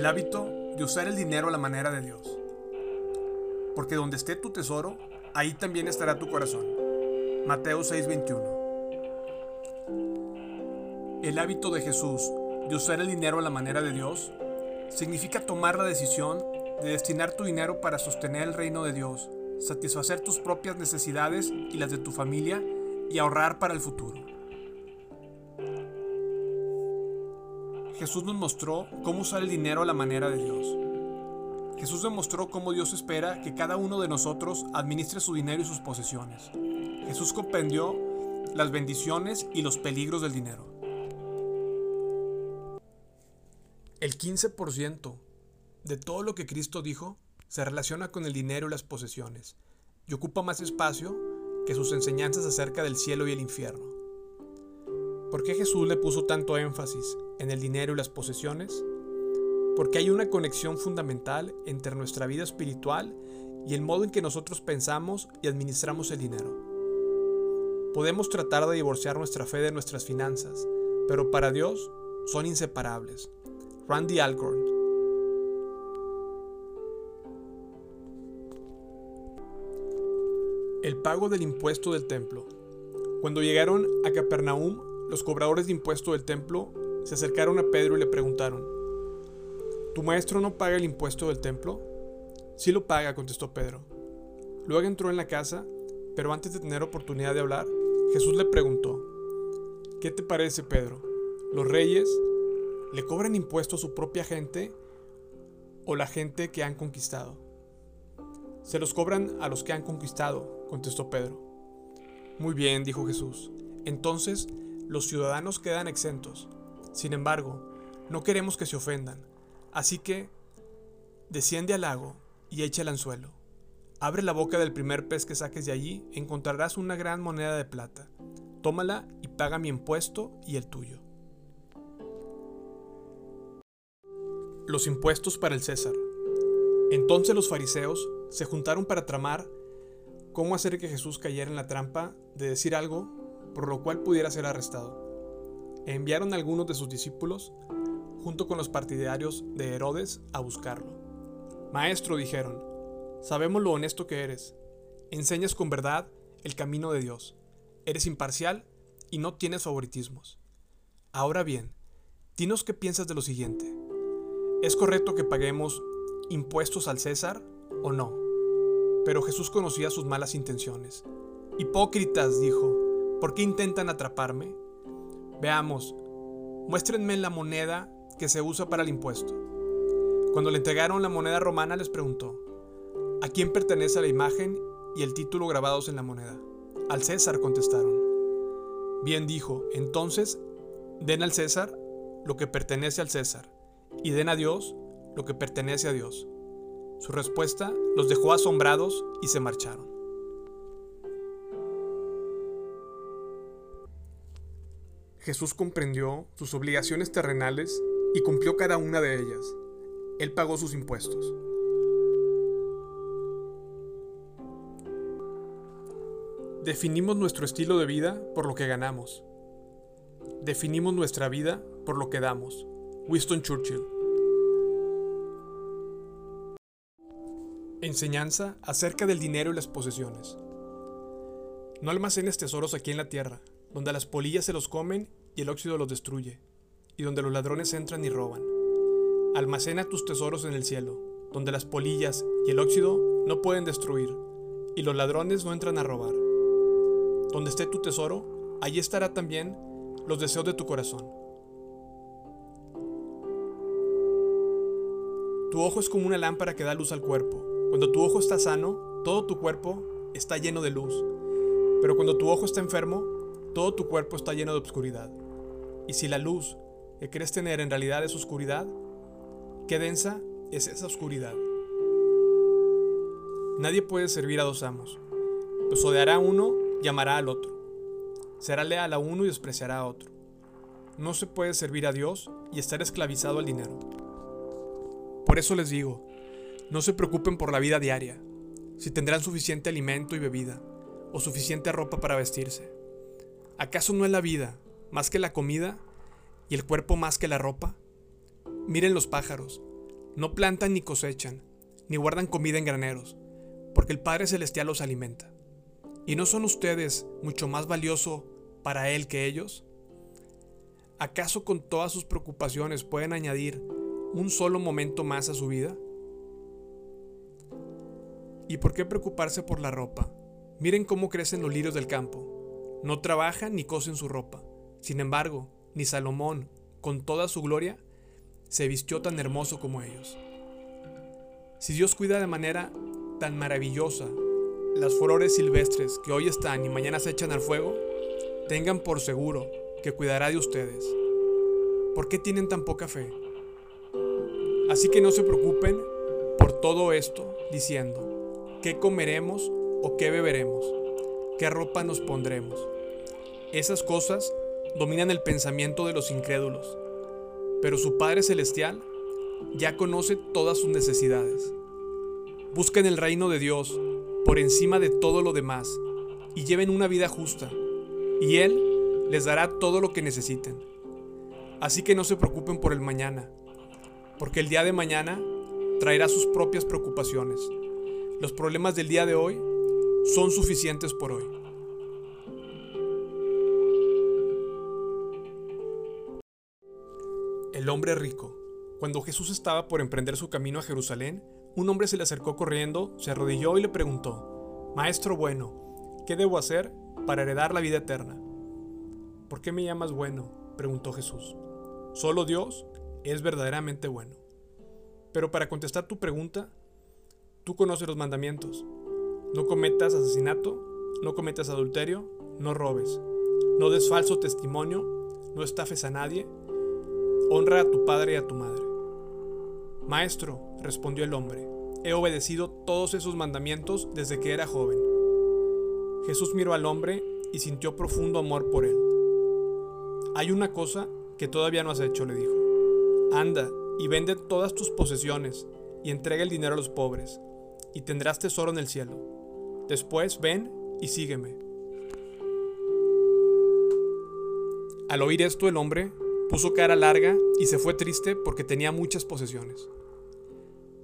El hábito de usar el dinero a la manera de Dios. Porque donde esté tu tesoro, ahí también estará tu corazón. Mateo 6:21. El hábito de Jesús de usar el dinero a la manera de Dios significa tomar la decisión de destinar tu dinero para sostener el reino de Dios, satisfacer tus propias necesidades y las de tu familia y ahorrar para el futuro. Jesús nos mostró cómo usar el dinero a la manera de Dios. Jesús demostró cómo Dios espera que cada uno de nosotros administre su dinero y sus posesiones. Jesús comprendió las bendiciones y los peligros del dinero. El 15% de todo lo que Cristo dijo se relaciona con el dinero y las posesiones y ocupa más espacio que sus enseñanzas acerca del cielo y el infierno. ¿Por qué Jesús le puso tanto énfasis en el dinero y las posesiones? Porque hay una conexión fundamental entre nuestra vida espiritual y el modo en que nosotros pensamos y administramos el dinero. Podemos tratar de divorciar nuestra fe de nuestras finanzas, pero para Dios son inseparables. Randy Alcorn. El pago del impuesto del templo. Cuando llegaron a Capernaum, los cobradores de impuesto del templo se acercaron a Pedro y le preguntaron, ¿Tu maestro no paga el impuesto del templo? Sí lo paga, contestó Pedro. Luego entró en la casa, pero antes de tener oportunidad de hablar, Jesús le preguntó, ¿qué te parece, Pedro? ¿Los reyes le cobran impuesto a su propia gente o la gente que han conquistado? Se los cobran a los que han conquistado, contestó Pedro. Muy bien, dijo Jesús. Entonces los ciudadanos quedan exentos. Sin embargo, no queremos que se ofendan, así que desciende al lago y echa el anzuelo. Abre la boca del primer pez que saques de allí, encontrarás una gran moneda de plata. Tómala y paga mi impuesto y el tuyo. Los impuestos para el César. Entonces los fariseos se juntaron para tramar cómo hacer que Jesús cayera en la trampa de decir algo por lo cual pudiera ser arrestado. Enviaron a algunos de sus discípulos, junto con los partidarios de Herodes, a buscarlo. Maestro, dijeron, sabemos lo honesto que eres. Enseñas con verdad el camino de Dios. Eres imparcial y no tienes favoritismos. Ahora bien, dinos qué piensas de lo siguiente. ¿Es correcto que paguemos impuestos al César o no? Pero Jesús conocía sus malas intenciones. Hipócritas, dijo, ¿Por qué intentan atraparme? Veamos, muéstrenme la moneda que se usa para el impuesto. Cuando le entregaron la moneda romana les preguntó, ¿a quién pertenece la imagen y el título grabados en la moneda? Al César contestaron. Bien dijo, entonces den al César lo que pertenece al César y den a Dios lo que pertenece a Dios. Su respuesta los dejó asombrados y se marcharon. Jesús comprendió sus obligaciones terrenales y cumplió cada una de ellas. Él pagó sus impuestos. Definimos nuestro estilo de vida por lo que ganamos. Definimos nuestra vida por lo que damos. Winston Churchill. Enseñanza acerca del dinero y las posesiones. No almacenes tesoros aquí en la tierra, donde las polillas se los comen y el óxido los destruye, y donde los ladrones entran y roban. Almacena tus tesoros en el cielo, donde las polillas y el óxido no pueden destruir, y los ladrones no entran a robar. Donde esté tu tesoro, allí estará también los deseos de tu corazón. Tu ojo es como una lámpara que da luz al cuerpo. Cuando tu ojo está sano, todo tu cuerpo está lleno de luz. Pero cuando tu ojo está enfermo, todo tu cuerpo está lleno de obscuridad. Y si la luz que crees tener en realidad es oscuridad, qué densa es esa oscuridad. Nadie puede servir a dos amos, pues odiará a uno y amará al otro. Será leal a uno y despreciará a otro. No se puede servir a Dios y estar esclavizado al dinero. Por eso les digo, no se preocupen por la vida diaria, si tendrán suficiente alimento y bebida, o suficiente ropa para vestirse. ¿Acaso no es la vida más que la comida y el cuerpo más que la ropa? Miren los pájaros, no plantan ni cosechan, ni guardan comida en graneros, porque el Padre Celestial los alimenta. ¿Y no son ustedes mucho más valioso para Él que ellos? ¿Acaso con todas sus preocupaciones pueden añadir un solo momento más a su vida? ¿Y por qué preocuparse por la ropa? Miren cómo crecen los lirios del campo. No trabajan ni cosen su ropa. Sin embargo, ni Salomón, con toda su gloria, se vistió tan hermoso como ellos. Si Dios cuida de manera tan maravillosa las flores silvestres que hoy están y mañana se echan al fuego, tengan por seguro que cuidará de ustedes. ¿Por qué tienen tan poca fe? Así que no se preocupen por todo esto diciendo, ¿Qué comeremos o qué beberemos? ¿Qué ropa nos pondremos? Esas cosas dominan el pensamiento de los incrédulos, pero su Padre Celestial ya conoce todas sus necesidades. Busquen el reino de Dios por encima de todo lo demás y lleven una vida justa, y Él les dará todo lo que necesiten. Así que no se preocupen por el mañana, porque el día de mañana traerá sus propias preocupaciones. Los problemas del día de hoy son suficientes por hoy. El hombre rico. Cuando Jesús estaba por emprender su camino a Jerusalén, un hombre se le acercó corriendo, se arrodilló y le preguntó, Maestro bueno, ¿qué debo hacer para heredar la vida eterna? ¿Por qué me llamas bueno? preguntó Jesús. Solo Dios es verdaderamente bueno. Pero para contestar tu pregunta, Tú conoces los mandamientos. No cometas asesinato, no cometas adulterio, no robes, no des falso testimonio, no estafes a nadie, honra a tu padre y a tu madre. Maestro, respondió el hombre, he obedecido todos esos mandamientos desde que era joven. Jesús miró al hombre y sintió profundo amor por él. Hay una cosa que todavía no has hecho, le dijo. Anda y vende todas tus posesiones y entrega el dinero a los pobres y tendrás tesoro en el cielo. Después ven y sígueme. Al oír esto el hombre puso cara larga y se fue triste porque tenía muchas posesiones.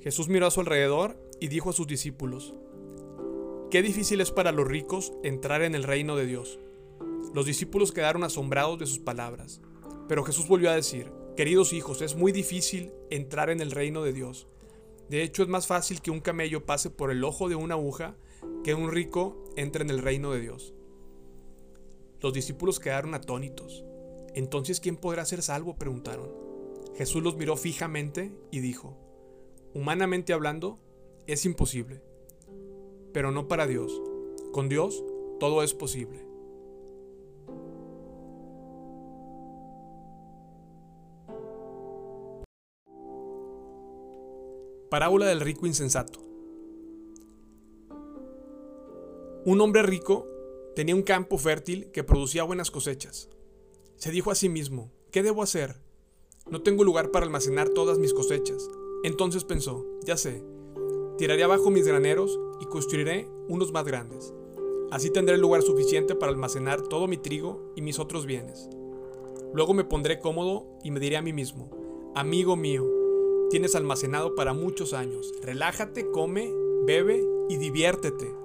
Jesús miró a su alrededor y dijo a sus discípulos, Qué difícil es para los ricos entrar en el reino de Dios. Los discípulos quedaron asombrados de sus palabras, pero Jesús volvió a decir, Queridos hijos, es muy difícil entrar en el reino de Dios. De hecho, es más fácil que un camello pase por el ojo de una aguja que un rico entre en el reino de Dios. Los discípulos quedaron atónitos. Entonces, ¿quién podrá ser salvo? preguntaron. Jesús los miró fijamente y dijo, Humanamente hablando, es imposible, pero no para Dios. Con Dios todo es posible. Parábola del rico insensato. Un hombre rico tenía un campo fértil que producía buenas cosechas. Se dijo a sí mismo, ¿qué debo hacer? No tengo lugar para almacenar todas mis cosechas. Entonces pensó, ya sé, tiraré abajo mis graneros y construiré unos más grandes. Así tendré lugar suficiente para almacenar todo mi trigo y mis otros bienes. Luego me pondré cómodo y me diré a mí mismo, amigo mío, tienes almacenado para muchos años. Relájate, come, bebe y diviértete.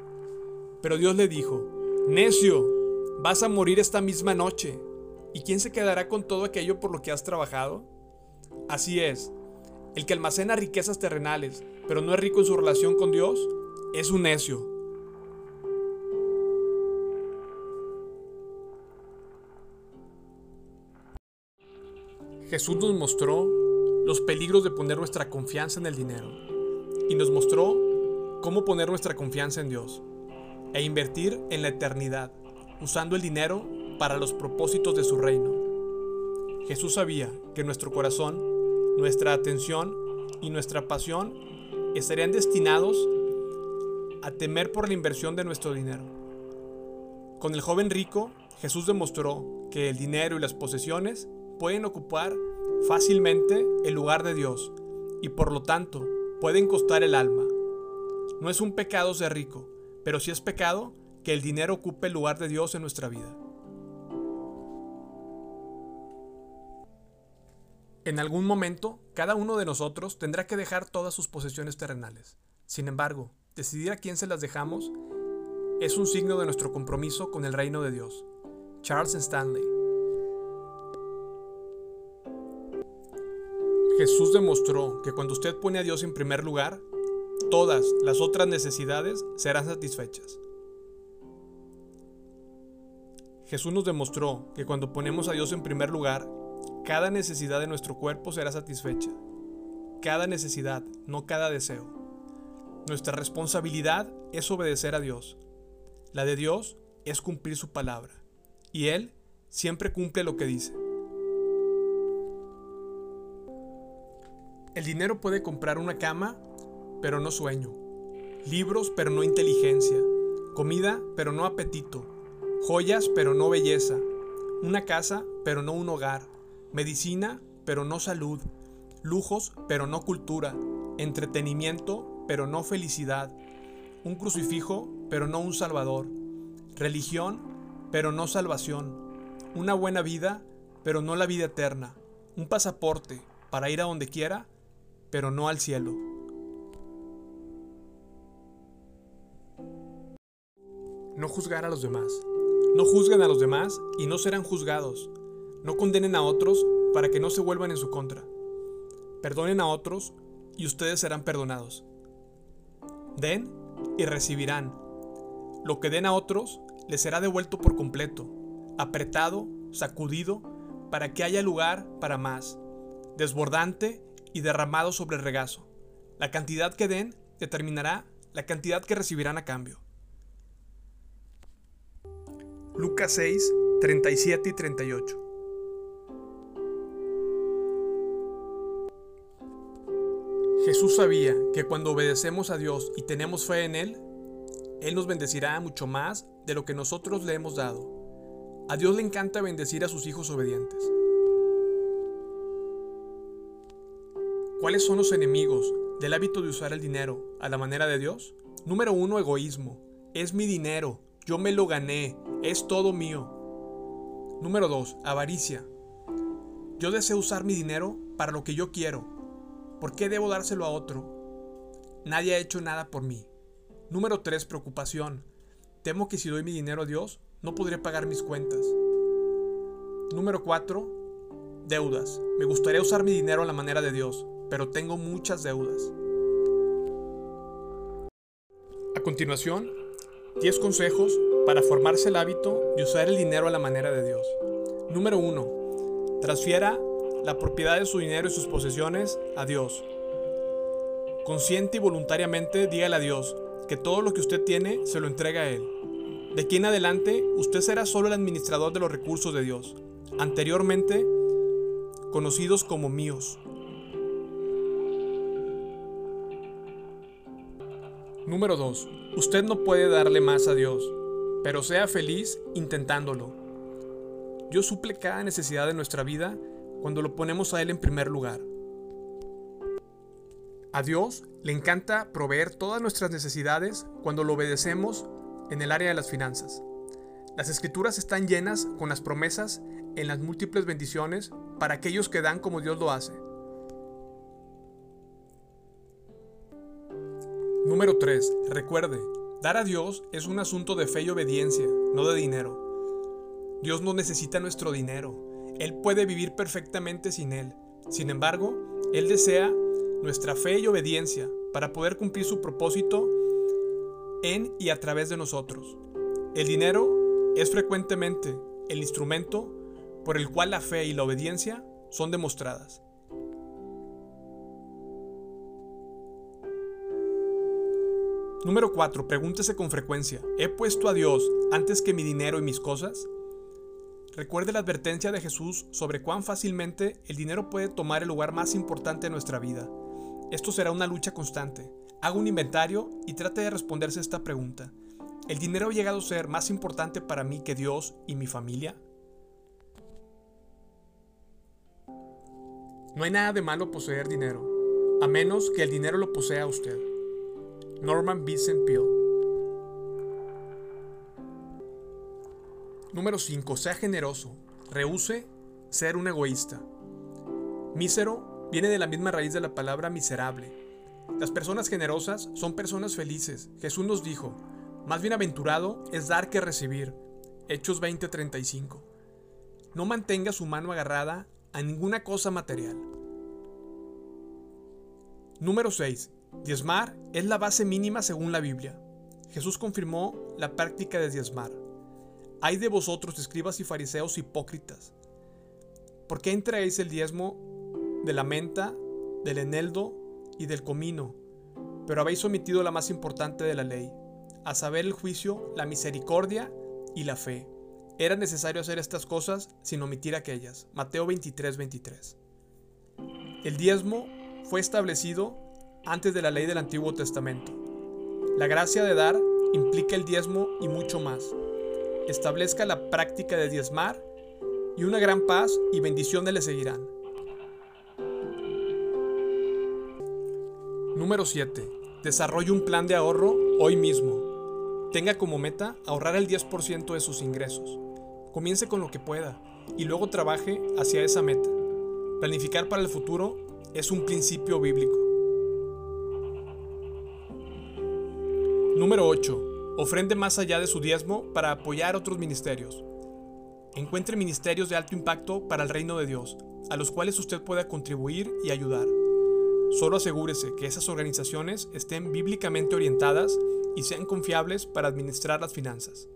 Pero Dios le dijo, necio, vas a morir esta misma noche. ¿Y quién se quedará con todo aquello por lo que has trabajado? Así es, el que almacena riquezas terrenales, pero no es rico en su relación con Dios, es un necio. Jesús nos mostró los peligros de poner nuestra confianza en el dinero y nos mostró cómo poner nuestra confianza en Dios e invertir en la eternidad, usando el dinero para los propósitos de su reino. Jesús sabía que nuestro corazón, nuestra atención y nuestra pasión estarían destinados a temer por la inversión de nuestro dinero. Con el joven rico, Jesús demostró que el dinero y las posesiones pueden ocupar fácilmente el lugar de Dios y por lo tanto pueden costar el alma. No es un pecado ser rico, pero sí es pecado que el dinero ocupe el lugar de Dios en nuestra vida. En algún momento, cada uno de nosotros tendrá que dejar todas sus posesiones terrenales. Sin embargo, decidir a quién se las dejamos es un signo de nuestro compromiso con el reino de Dios. Charles Stanley. Jesús demostró que cuando usted pone a Dios en primer lugar, todas las otras necesidades serán satisfechas. Jesús nos demostró que cuando ponemos a Dios en primer lugar, cada necesidad de nuestro cuerpo será satisfecha. Cada necesidad, no cada deseo. Nuestra responsabilidad es obedecer a Dios. La de Dios es cumplir su palabra. Y Él siempre cumple lo que dice. El dinero puede comprar una cama, pero no sueño. Libros, pero no inteligencia. Comida, pero no apetito. Joyas, pero no belleza. Una casa, pero no un hogar. Medicina, pero no salud. Lujos, pero no cultura. Entretenimiento, pero no felicidad. Un crucifijo, pero no un salvador. Religión, pero no salvación. Una buena vida, pero no la vida eterna. Un pasaporte para ir a donde quiera, pero no al cielo. No juzgar a los demás. No juzguen a los demás y no serán juzgados. No condenen a otros para que no se vuelvan en su contra. Perdonen a otros y ustedes serán perdonados. Den y recibirán. Lo que den a otros les será devuelto por completo, apretado, sacudido, para que haya lugar para más, desbordante y derramado sobre el regazo. La cantidad que den determinará la cantidad que recibirán a cambio. Lucas 6, 37 y 38. Jesús sabía que cuando obedecemos a Dios y tenemos fe en Él, Él nos bendecirá mucho más de lo que nosotros le hemos dado. A Dios le encanta bendecir a sus hijos obedientes. ¿Cuáles son los enemigos del hábito de usar el dinero a la manera de Dios? Número uno, egoísmo. Es mi dinero, yo me lo gané, es todo mío. Número dos, avaricia. Yo deseo usar mi dinero para lo que yo quiero. ¿Por qué debo dárselo a otro? Nadie ha hecho nada por mí. Número tres, preocupación. Temo que si doy mi dinero a Dios, no podré pagar mis cuentas. Número cuatro, deudas. Me gustaría usar mi dinero a la manera de Dios, pero tengo muchas deudas. A continuación, 10 consejos para formarse el hábito de usar el dinero a la manera de Dios. Número 1. Transfiera la propiedad de su dinero y sus posesiones a Dios. Consciente y voluntariamente dígale a Dios que todo lo que usted tiene se lo entrega a Él. De aquí en adelante, usted será solo el administrador de los recursos de Dios, anteriormente conocidos como míos. Número 2. Usted no puede darle más a Dios, pero sea feliz intentándolo. Dios suple cada necesidad de nuestra vida cuando lo ponemos a Él en primer lugar. A Dios le encanta proveer todas nuestras necesidades cuando lo obedecemos en el área de las finanzas. Las escrituras están llenas con las promesas en las múltiples bendiciones para aquellos que dan como Dios lo hace. Número 3. Recuerde, dar a Dios es un asunto de fe y obediencia, no de dinero. Dios no necesita nuestro dinero. Él puede vivir perfectamente sin Él. Sin embargo, Él desea nuestra fe y obediencia para poder cumplir su propósito en y a través de nosotros. El dinero es frecuentemente el instrumento por el cual la fe y la obediencia son demostradas. Número 4. Pregúntese con frecuencia, ¿he puesto a Dios antes que mi dinero y mis cosas? Recuerde la advertencia de Jesús sobre cuán fácilmente el dinero puede tomar el lugar más importante de nuestra vida. Esto será una lucha constante. Haga un inventario y trate de responderse esta pregunta. ¿El dinero ha llegado a ser más importante para mí que Dios y mi familia? No hay nada de malo poseer dinero, a menos que el dinero lo posea usted. Norman Vincent Peale. Número 5. Sea generoso. Rehúse ser un egoísta. Mísero viene de la misma raíz de la palabra miserable. Las personas generosas son personas felices. Jesús nos dijo, más bienaventurado es dar que recibir. Hechos 20:35. No mantenga su mano agarrada a ninguna cosa material. Número 6. Diezmar es la base mínima según la Biblia. Jesús confirmó la práctica de diezmar. Hay de vosotros, escribas y fariseos hipócritas. ¿Por qué entregáis el diezmo de la menta, del eneldo y del comino? Pero habéis omitido la más importante de la ley, a saber el juicio, la misericordia y la fe. Era necesario hacer estas cosas sin omitir aquellas. Mateo 23, 23. El diezmo fue establecido antes de la ley del Antiguo Testamento. La gracia de dar implica el diezmo y mucho más. Establezca la práctica de diezmar y una gran paz y bendiciones le seguirán. Número 7. Desarrolle un plan de ahorro hoy mismo. Tenga como meta ahorrar el 10% de sus ingresos. Comience con lo que pueda y luego trabaje hacia esa meta. Planificar para el futuro es un principio bíblico. Número 8. Ofrende más allá de su diezmo para apoyar otros ministerios. Encuentre ministerios de alto impacto para el reino de Dios, a los cuales usted pueda contribuir y ayudar. Solo asegúrese que esas organizaciones estén bíblicamente orientadas y sean confiables para administrar las finanzas.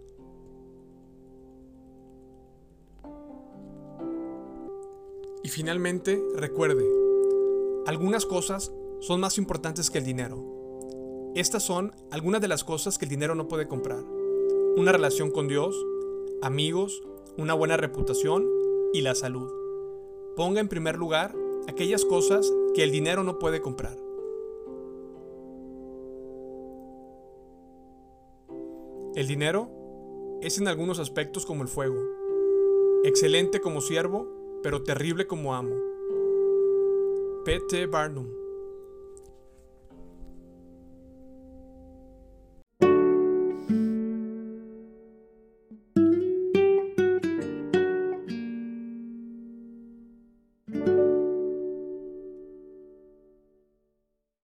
Y finalmente, recuerde, algunas cosas son más importantes que el dinero. Estas son algunas de las cosas que el dinero no puede comprar. Una relación con Dios, amigos, una buena reputación y la salud. Ponga en primer lugar aquellas cosas que el dinero no puede comprar. El dinero es en algunos aspectos como el fuego, excelente como siervo, pero terrible como amo. P.T. Barnum